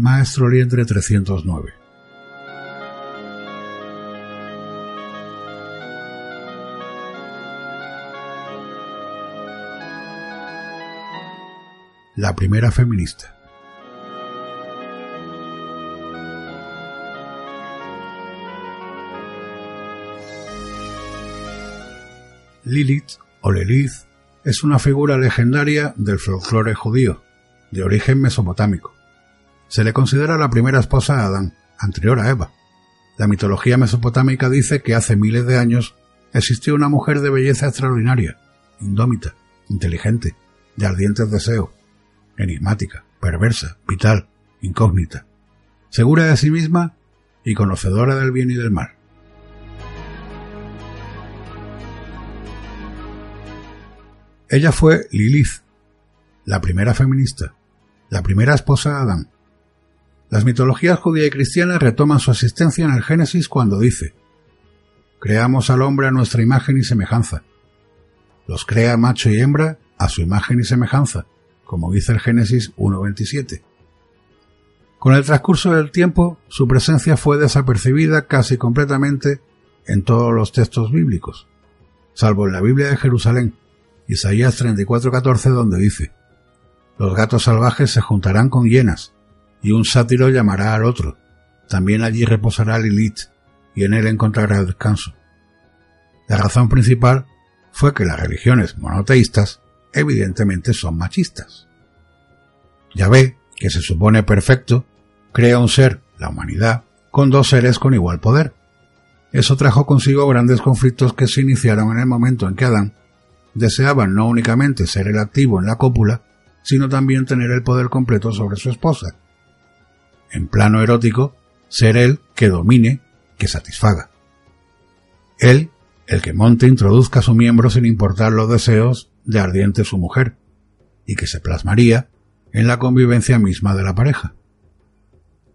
Maestro Liendre 309. La primera feminista. Lilith o Lilith es una figura legendaria del folclore judío, de origen mesopotámico. Se le considera la primera esposa de Adán, anterior a Eva. La mitología mesopotámica dice que hace miles de años existió una mujer de belleza extraordinaria, indómita, inteligente, de ardientes deseos, enigmática, perversa, vital, incógnita, segura de sí misma y conocedora del bien y del mal. Ella fue Lilith, la primera feminista, la primera esposa de Adán. Las mitologías judía y cristiana retoman su existencia en el Génesis cuando dice, Creamos al hombre a nuestra imagen y semejanza. Los crea macho y hembra a su imagen y semejanza, como dice el Génesis 1.27. Con el transcurso del tiempo, su presencia fue desapercibida casi completamente en todos los textos bíblicos, salvo en la Biblia de Jerusalén, Isaías 34:14 donde dice, Los gatos salvajes se juntarán con hienas, y un sátiro llamará al otro. También allí reposará Lilith, y en él encontrará descanso. La razón principal fue que las religiones monoteístas evidentemente son machistas. Yahvé, que se supone perfecto, crea un ser, la humanidad, con dos seres con igual poder. Eso trajo consigo grandes conflictos que se iniciaron en el momento en que Adán deseaban no únicamente ser el activo en la cópula, sino también tener el poder completo sobre su esposa. En plano erótico, ser él que domine, que satisfaga. Él, el que monte introduzca su miembro sin importar los deseos de ardiente su mujer, y que se plasmaría en la convivencia misma de la pareja.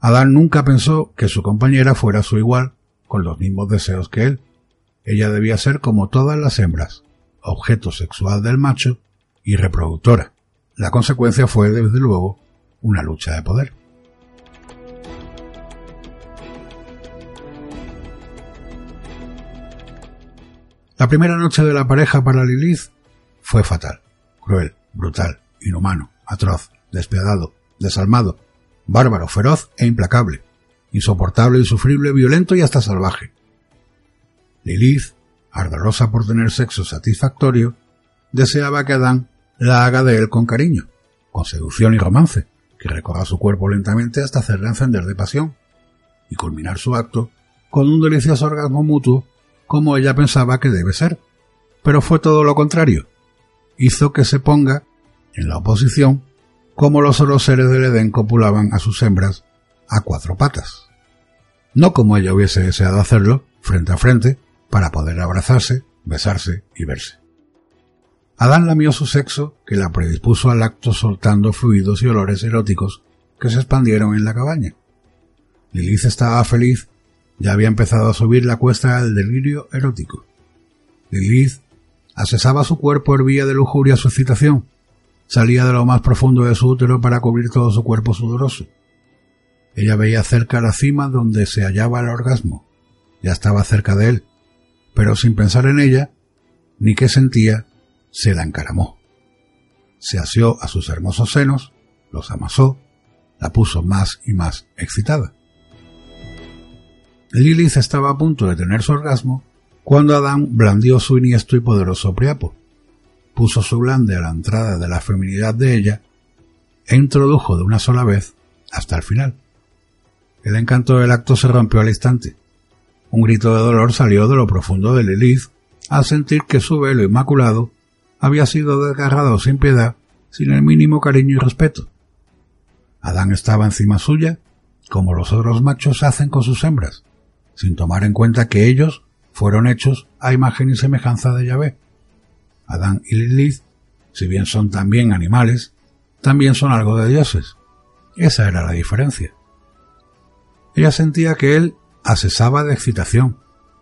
Adán nunca pensó que su compañera fuera su igual, con los mismos deseos que él. Ella debía ser como todas las hembras, objeto sexual del macho y reproductora. La consecuencia fue, desde luego, una lucha de poder. La primera noche de la pareja para Lilith fue fatal, cruel, brutal, inhumano, atroz, despiadado, desalmado, bárbaro, feroz e implacable, insoportable, insufrible, violento y hasta salvaje. Lilith ardorosa por tener sexo satisfactorio, deseaba que Adán la haga de él con cariño, con seducción y romance, que recorra su cuerpo lentamente hasta hacerle encender de pasión, y culminar su acto con un delicioso orgasmo mutuo como ella pensaba que debe ser. Pero fue todo lo contrario. Hizo que se ponga en la oposición como los seres del Edén copulaban a sus hembras a cuatro patas. No como ella hubiese deseado hacerlo, frente a frente, para poder abrazarse, besarse y verse. Adán lamió su sexo, que la predispuso al acto soltando fluidos y olores eróticos que se expandieron en la cabaña. Lilith estaba feliz, ya había empezado a subir la cuesta del delirio erótico. Lilith asesaba su cuerpo, hervía de lujuria su excitación, salía de lo más profundo de su útero para cubrir todo su cuerpo sudoroso. Ella veía cerca la cima donde se hallaba el orgasmo. Ya estaba cerca de él, pero sin pensar en ella, ni qué sentía, se la encaramó. Se asió a sus hermosos senos, los amasó, la puso más y más excitada. Lilith estaba a punto de tener su orgasmo cuando Adán blandió su iniesto y poderoso priapo, puso su blande a la entrada de la feminidad de ella e introdujo de una sola vez hasta el final. El encanto del acto se rompió al instante. Un grito de dolor salió de lo profundo de Lilith al sentir que su velo inmaculado había sido desgarrado sin piedad, sin el mínimo cariño y respeto. Adán estaba encima suya, como los otros machos hacen con sus hembras, sin tomar en cuenta que ellos fueron hechos a imagen y semejanza de Yahvé. Adán y Lilith, si bien son también animales, también son algo de dioses. Esa era la diferencia. Ella sentía que él asesaba de excitación.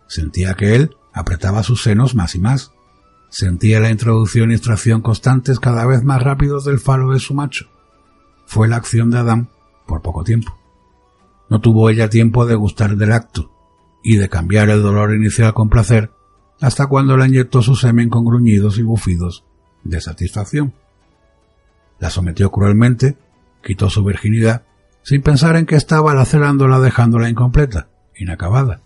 Sentía que él apretaba sus senos más y más. Sentía la introducción y extracción constantes cada vez más rápidos del falo de su macho. Fue la acción de Adán por poco tiempo. No tuvo ella tiempo de gustar del acto y de cambiar el dolor inicial con placer hasta cuando la inyectó su semen con gruñidos y bufidos de satisfacción. La sometió cruelmente, quitó su virginidad, sin pensar en que estaba lacerándola dejándola incompleta, inacabada,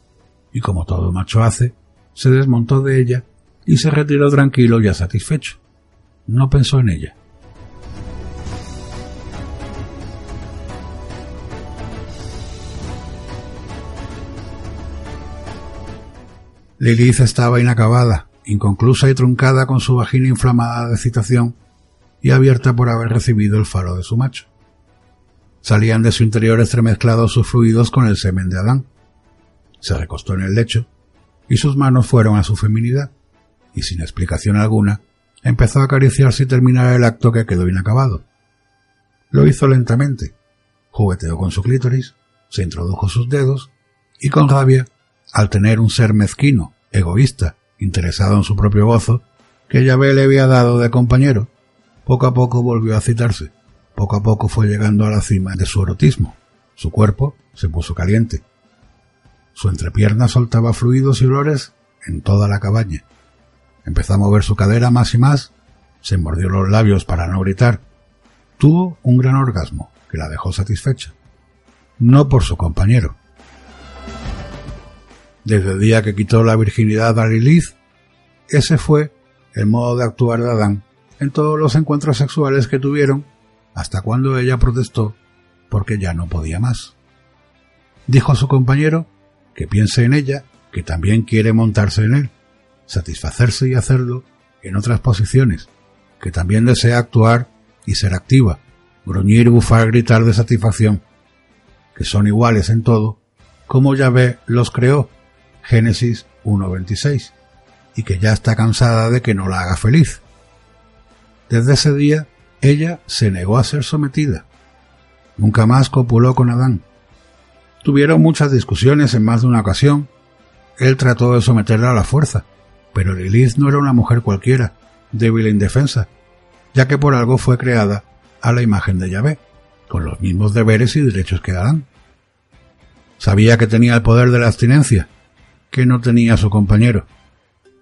y como todo macho hace, se desmontó de ella y se retiró tranquilo y satisfecho. No pensó en ella. Lilith estaba inacabada, inconclusa y truncada con su vagina inflamada de excitación y abierta por haber recibido el faro de su macho. Salían de su interior estremezclados sus fluidos con el semen de Adán. Se recostó en el lecho y sus manos fueron a su feminidad, y sin explicación alguna, empezó a acariciarse y terminar el acto que quedó inacabado. Lo hizo lentamente, jugueteó con su clítoris, se introdujo sus dedos y con rabia al tener un ser mezquino, egoísta, interesado en su propio gozo, que Yahvé le había dado de compañero, poco a poco volvió a citarse, poco a poco fue llegando a la cima de su erotismo. Su cuerpo se puso caliente. Su entrepierna soltaba fluidos y olores en toda la cabaña. Empezó a mover su cadera más y más, se mordió los labios para no gritar. Tuvo un gran orgasmo que la dejó satisfecha. No por su compañero, desde el día que quitó la virginidad a Lilith, ese fue el modo de actuar de Adán en todos los encuentros sexuales que tuvieron hasta cuando ella protestó porque ya no podía más. Dijo a su compañero que piense en ella, que también quiere montarse en él, satisfacerse y hacerlo en otras posiciones, que también desea actuar y ser activa, gruñir, bufar, gritar de satisfacción, que son iguales en todo, como Yahvé los creó Génesis 1.26, y que ya está cansada de que no la haga feliz. Desde ese día, ella se negó a ser sometida. Nunca más copuló con Adán. Tuvieron muchas discusiones en más de una ocasión. Él trató de someterla a la fuerza, pero Lilith no era una mujer cualquiera, débil e indefensa, ya que por algo fue creada a la imagen de Yahvé, con los mismos deberes y derechos que Adán. Sabía que tenía el poder de la abstinencia, que no tenía su compañero.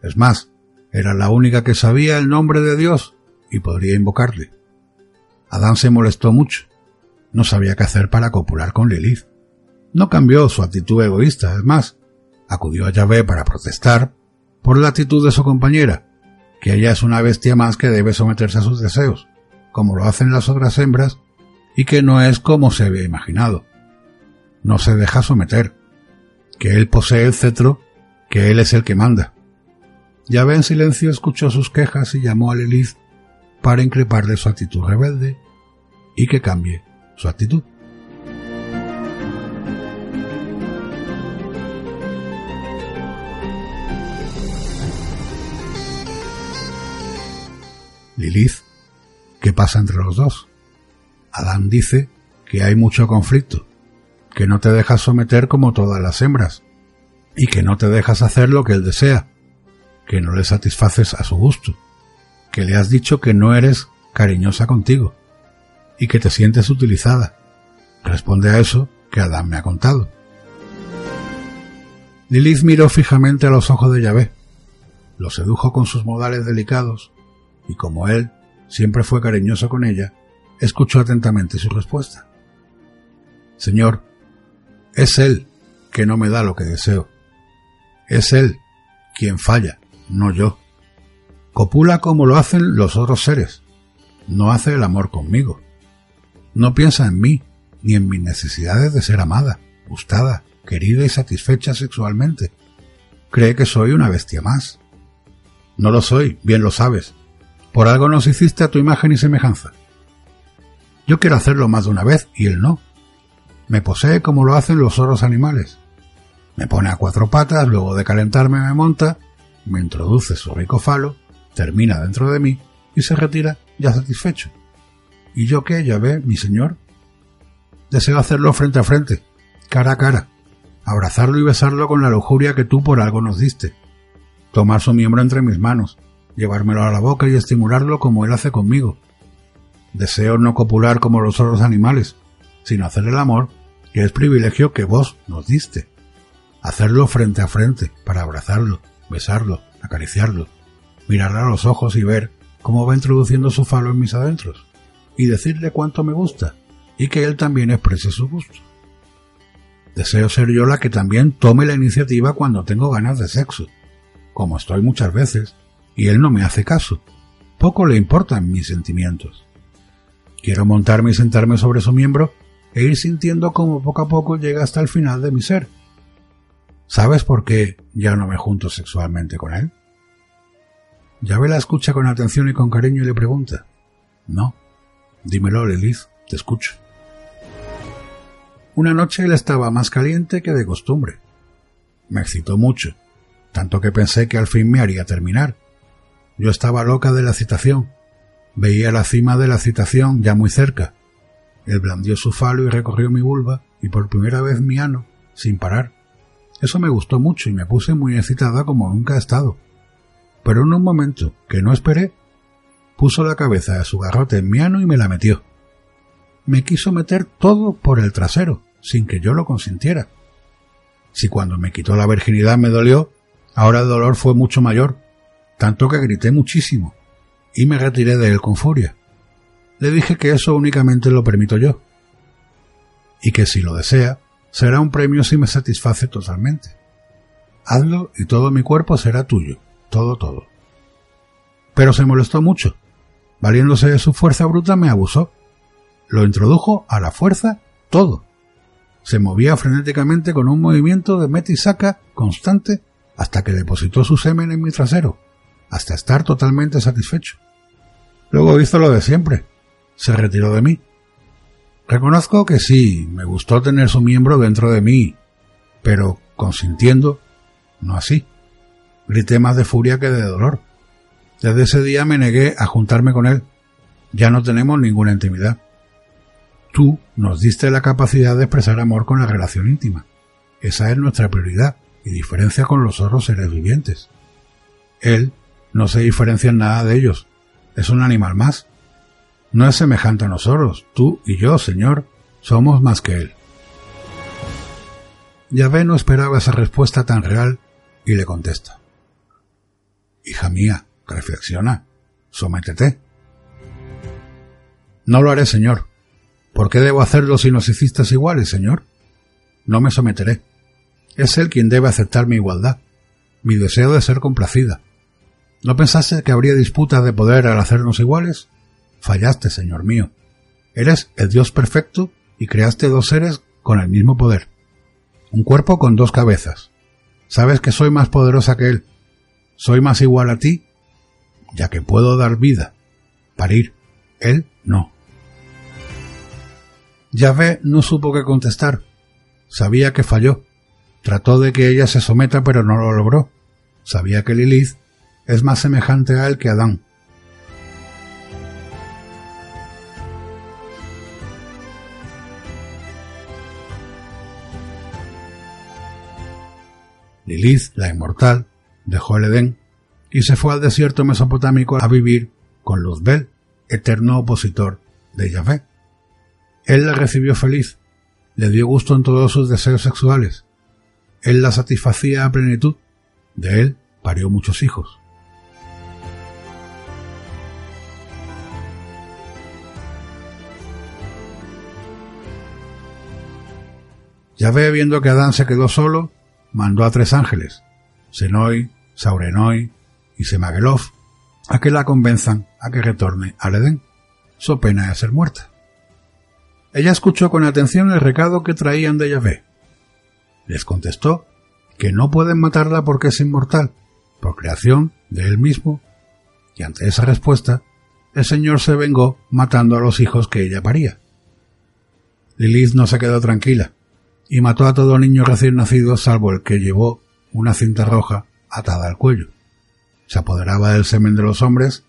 Es más, era la única que sabía el nombre de Dios y podría invocarle. Adán se molestó mucho. No sabía qué hacer para copular con Lilith. No cambió su actitud egoísta, es más, acudió a Yahvé para protestar por la actitud de su compañera, que ella es una bestia más que debe someterse a sus deseos, como lo hacen las otras hembras, y que no es como se había imaginado. No se deja someter, que él posee el cetro, que él es el que manda. Yahvé en silencio escuchó sus quejas y llamó a Lilith para increparle su actitud rebelde y que cambie su actitud. Lilith, ¿qué pasa entre los dos? Adán dice que hay mucho conflicto, que no te dejas someter como todas las hembras, y que no te dejas hacer lo que él desea, que no le satisfaces a su gusto, que le has dicho que no eres cariñosa contigo, y que te sientes utilizada. Responde a eso que Adán me ha contado. Lilith miró fijamente a los ojos de Yahvé, lo sedujo con sus modales delicados, y como él siempre fue cariñoso con ella, escuchó atentamente su respuesta. Señor, es Él que no me da lo que deseo. Es Él quien falla, no yo. Copula como lo hacen los otros seres. No hace el amor conmigo. No piensa en mí, ni en mis necesidades de ser amada, gustada, querida y satisfecha sexualmente. Cree que soy una bestia más. No lo soy, bien lo sabes. Por algo nos hiciste a tu imagen y semejanza. Yo quiero hacerlo más de una vez y él no. Me posee como lo hacen los otros animales. Me pone a cuatro patas, luego de calentarme me monta, me introduce su rico falo, termina dentro de mí y se retira ya satisfecho. ¿Y yo qué? Ya ve, mi señor. Deseo hacerlo frente a frente, cara a cara, abrazarlo y besarlo con la lujuria que tú por algo nos diste, tomar su miembro entre mis manos, llevármelo a la boca y estimularlo como él hace conmigo. Deseo no copular como los otros animales, sino hacer el amor, que es privilegio que vos nos diste. Hacerlo frente a frente, para abrazarlo, besarlo, acariciarlo, mirarle a los ojos y ver cómo va introduciendo su falo en mis adentros, y decirle cuánto me gusta, y que él también exprese su gusto. Deseo ser yo la que también tome la iniciativa cuando tengo ganas de sexo, como estoy muchas veces, y él no me hace caso. Poco le importan mis sentimientos. Quiero montarme y sentarme sobre su miembro e ir sintiendo cómo poco a poco llega hasta el final de mi ser. ¿Sabes por qué ya no me junto sexualmente con él? Llave la escucha con atención y con cariño y le pregunta. No. Dímelo, Lilith, te escucho. Una noche él estaba más caliente que de costumbre. Me excitó mucho, tanto que pensé que al fin me haría terminar. Yo estaba loca de la citación. Veía la cima de la citación ya muy cerca. Él blandió su falo y recorrió mi vulva y por primera vez mi ano, sin parar. Eso me gustó mucho y me puse muy excitada como nunca he estado. Pero en un momento que no esperé, puso la cabeza de su garrote en mi ano y me la metió me quiso meter todo por el trasero, sin que yo lo consintiera. Si cuando me quitó la virginidad me dolió, ahora el dolor fue mucho mayor, tanto que grité muchísimo, y me retiré de él con furia. Le dije que eso únicamente lo permito yo, y que si lo desea, será un premio si me satisface totalmente. Hazlo y todo mi cuerpo será tuyo, todo, todo. Pero se molestó mucho. Valiéndose de su fuerza bruta me abusó lo introdujo a la fuerza todo. Se movía frenéticamente con un movimiento de meta y saca constante hasta que depositó su semen en mi trasero, hasta estar totalmente satisfecho. Luego hizo lo de siempre. Se retiró de mí. Reconozco que sí, me gustó tener su miembro dentro de mí, pero consintiendo, no así. Grité más de furia que de dolor. Desde ese día me negué a juntarme con él. Ya no tenemos ninguna intimidad. Tú nos diste la capacidad de expresar amor con la relación íntima. Esa es nuestra prioridad y diferencia con los otros seres vivientes. Él no se diferencia en nada de ellos. Es un animal más. No es semejante a nosotros. Tú y yo, Señor, somos más que Él. Yahvé no esperaba esa respuesta tan real y le contesta. Hija mía, reflexiona, sométete. No lo haré, Señor, ¿Por qué debo hacerlo si nos hiciste iguales, Señor? No me someteré. Es Él quien debe aceptar mi igualdad, mi deseo de ser complacida. ¿No pensaste que habría disputas de poder al hacernos iguales? Fallaste, Señor mío. Eres el Dios perfecto y creaste dos seres con el mismo poder. Un cuerpo con dos cabezas. Sabes que soy más poderosa que Él. Soy más igual a ti, ya que puedo dar vida, parir. Él no. Yahvé no supo qué contestar. Sabía que falló. Trató de que ella se someta, pero no lo logró. Sabía que Lilith es más semejante a él que a Adán. Lilith, la inmortal, dejó el Edén y se fue al desierto mesopotámico a vivir con Luzbel, eterno opositor de Yahvé. Él la recibió feliz, le dio gusto en todos sus deseos sexuales. Él la satisfacía a plenitud. De él parió muchos hijos. ve viendo que Adán se quedó solo, mandó a tres ángeles, Senoi, Saurenoi y Semagelov, a que la convenzan a que retorne al Edén, so pena de ser muerta. Ella escuchó con atención el recado que traían de Yahvé. Les contestó que no pueden matarla porque es inmortal, por creación de él mismo, y ante esa respuesta, el Señor se vengó matando a los hijos que ella paría. Lilith no se quedó tranquila, y mató a todo niño recién nacido salvo el que llevó una cinta roja atada al cuello. Se apoderaba del semen de los hombres,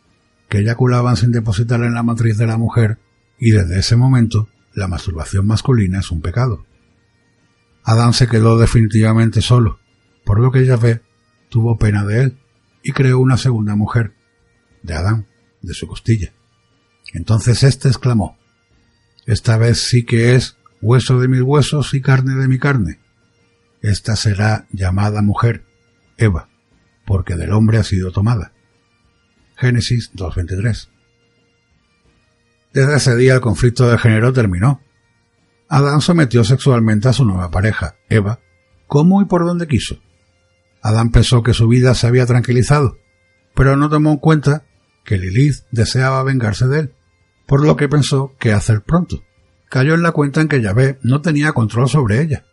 que eyaculaban sin depositar en la matriz de la mujer, y desde ese momento la masturbación masculina es un pecado. Adán se quedó definitivamente solo, por lo que Yahvé tuvo pena de él y creó una segunda mujer, de Adán, de su costilla. Entonces éste exclamó, Esta vez sí que es hueso de mis huesos y carne de mi carne. Esta será llamada mujer, Eva, porque del hombre ha sido tomada. Génesis 2.23. Desde ese día el conflicto de género terminó. Adán sometió sexualmente a su nueva pareja, Eva, como y por donde quiso. Adán pensó que su vida se había tranquilizado, pero no tomó en cuenta que Lilith deseaba vengarse de él, por lo que pensó que hacer pronto. Cayó en la cuenta en que Yahvé no tenía control sobre ella.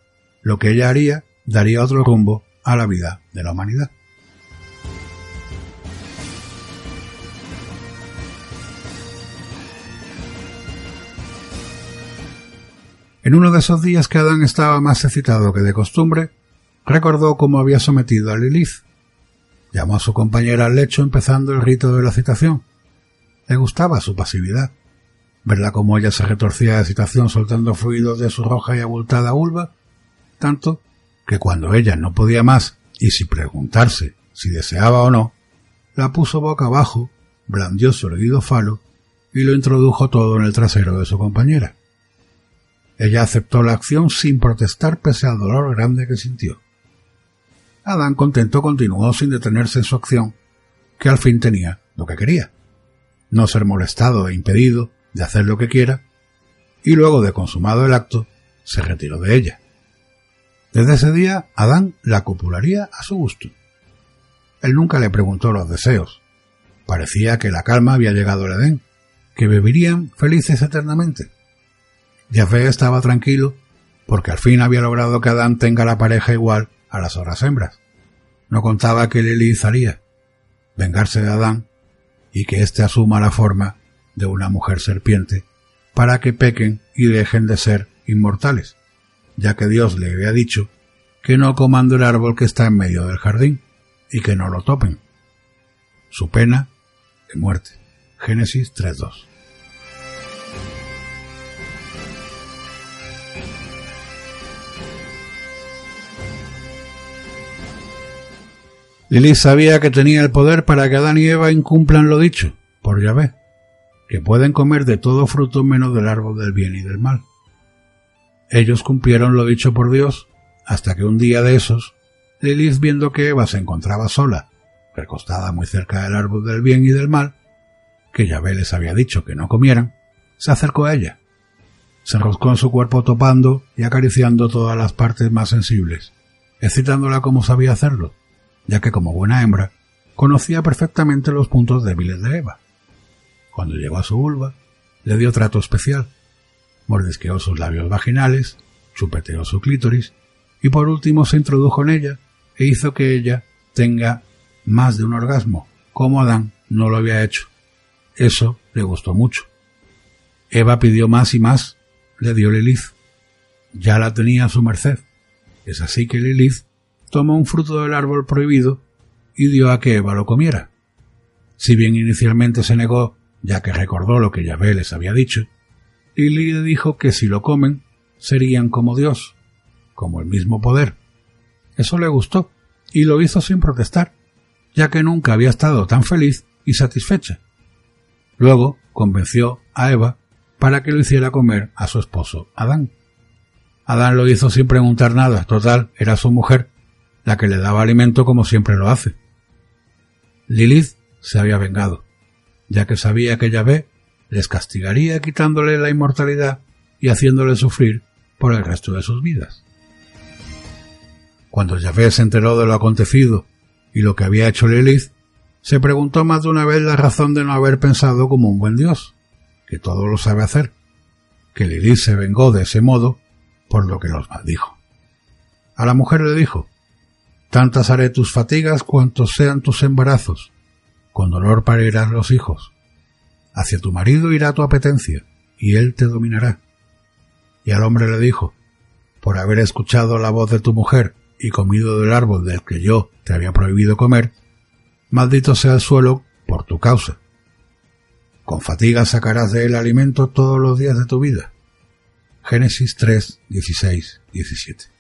Lo que ella haría daría otro rumbo a la vida de la humanidad. En uno de esos días que Adán estaba más excitado que de costumbre, recordó cómo había sometido a Lilith. Llamó a su compañera al lecho empezando el rito de la citación. Le gustaba su pasividad. Verla como ella se retorcía de excitación soltando fluidos de su roja y abultada vulva, tanto que cuando ella no podía más y sin preguntarse si deseaba o no, la puso boca abajo, blandió su erguido falo y lo introdujo todo en el trasero de su compañera. Ella aceptó la acción sin protestar pese al dolor grande que sintió. Adán contento continuó sin detenerse en su acción, que al fin tenía lo que quería. No ser molestado e impedido de hacer lo que quiera, y luego de consumado el acto, se retiró de ella. Desde ese día, Adán la copularía a su gusto. Él nunca le preguntó los deseos. Parecía que la calma había llegado al Edén, que beberían felices eternamente. Yahvé estaba tranquilo porque al fin había logrado que Adán tenga la pareja igual a las otras hembras. No contaba que Lilith haría vengarse de Adán y que éste asuma la forma de una mujer serpiente para que pequen y dejen de ser inmortales, ya que Dios le había dicho que no coman del árbol que está en medio del jardín y que no lo topen. Su pena de muerte. Génesis 3.2. Lilith sabía que tenía el poder para que Adán y Eva incumplan lo dicho, por Yahvé, que pueden comer de todo fruto menos del árbol del bien y del mal. Ellos cumplieron lo dicho por Dios, hasta que un día de esos, Lilith viendo que Eva se encontraba sola, recostada muy cerca del árbol del bien y del mal, que Yahvé les había dicho que no comieran, se acercó a ella. Se enroscó en su cuerpo topando y acariciando todas las partes más sensibles, excitándola como sabía hacerlo, ya que como buena hembra conocía perfectamente los puntos débiles de Eva. Cuando llegó a su vulva, le dio trato especial, mordisqueó sus labios vaginales, chupeteó su clítoris y por último se introdujo en ella e hizo que ella tenga más de un orgasmo, como Adán no lo había hecho. Eso le gustó mucho. Eva pidió más y más, le dio Lilith. Ya la tenía a su merced. Es así que Lilith tomó un fruto del árbol prohibido y dio a que Eva lo comiera. Si bien inicialmente se negó, ya que recordó lo que Yahvé les había dicho, Lili le dijo que si lo comen, serían como Dios, como el mismo poder. Eso le gustó, y lo hizo sin protestar, ya que nunca había estado tan feliz y satisfecha. Luego convenció a Eva para que lo hiciera comer a su esposo Adán. Adán lo hizo sin preguntar nada, total, era su mujer, la que le daba alimento como siempre lo hace. Lilith se había vengado, ya que sabía que Yahvé les castigaría quitándole la inmortalidad y haciéndole sufrir por el resto de sus vidas. Cuando Yahvé se enteró de lo acontecido y lo que había hecho Lilith, se preguntó más de una vez la razón de no haber pensado como un buen Dios, que todo lo sabe hacer, que Lilith se vengó de ese modo por lo que los maldijo. A la mujer le dijo, Tantas haré tus fatigas cuantos sean tus embarazos. Con dolor parirán los hijos. Hacia tu marido irá tu apetencia, y él te dominará. Y al hombre le dijo, por haber escuchado la voz de tu mujer y comido del árbol del que yo te había prohibido comer, maldito sea el suelo por tu causa. Con fatiga sacarás de él alimento todos los días de tu vida. Génesis 3, 16, 17.